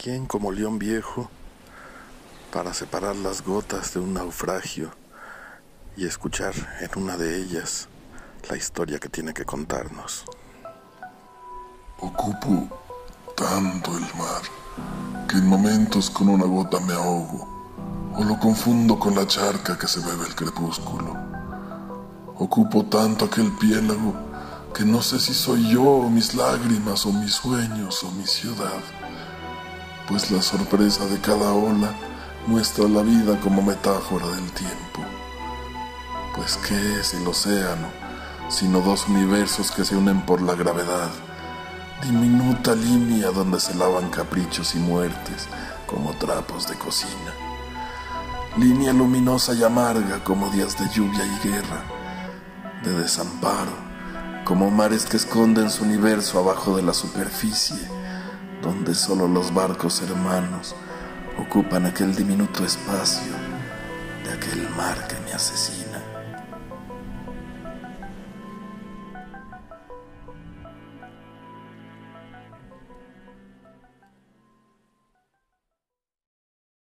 ¿Quién como león viejo para separar las gotas de un naufragio y escuchar en una de ellas la historia que tiene que contarnos? Ocupo tanto el mar que en momentos con una gota me ahogo o lo confundo con la charca que se bebe el crepúsculo. Ocupo tanto aquel piélago que no sé si soy yo o mis lágrimas o mis sueños o mi ciudad, pues la sorpresa de cada ola muestra la vida como metáfora del tiempo. Pues ¿qué es el océano sino dos universos que se unen por la gravedad? Diminuta línea donde se lavan caprichos y muertes como trapos de cocina. Línea luminosa y amarga como días de lluvia y guerra, de desamparo, como mares que esconden su universo abajo de la superficie, donde solo los barcos hermanos ocupan aquel diminuto espacio de aquel mar que me asesina.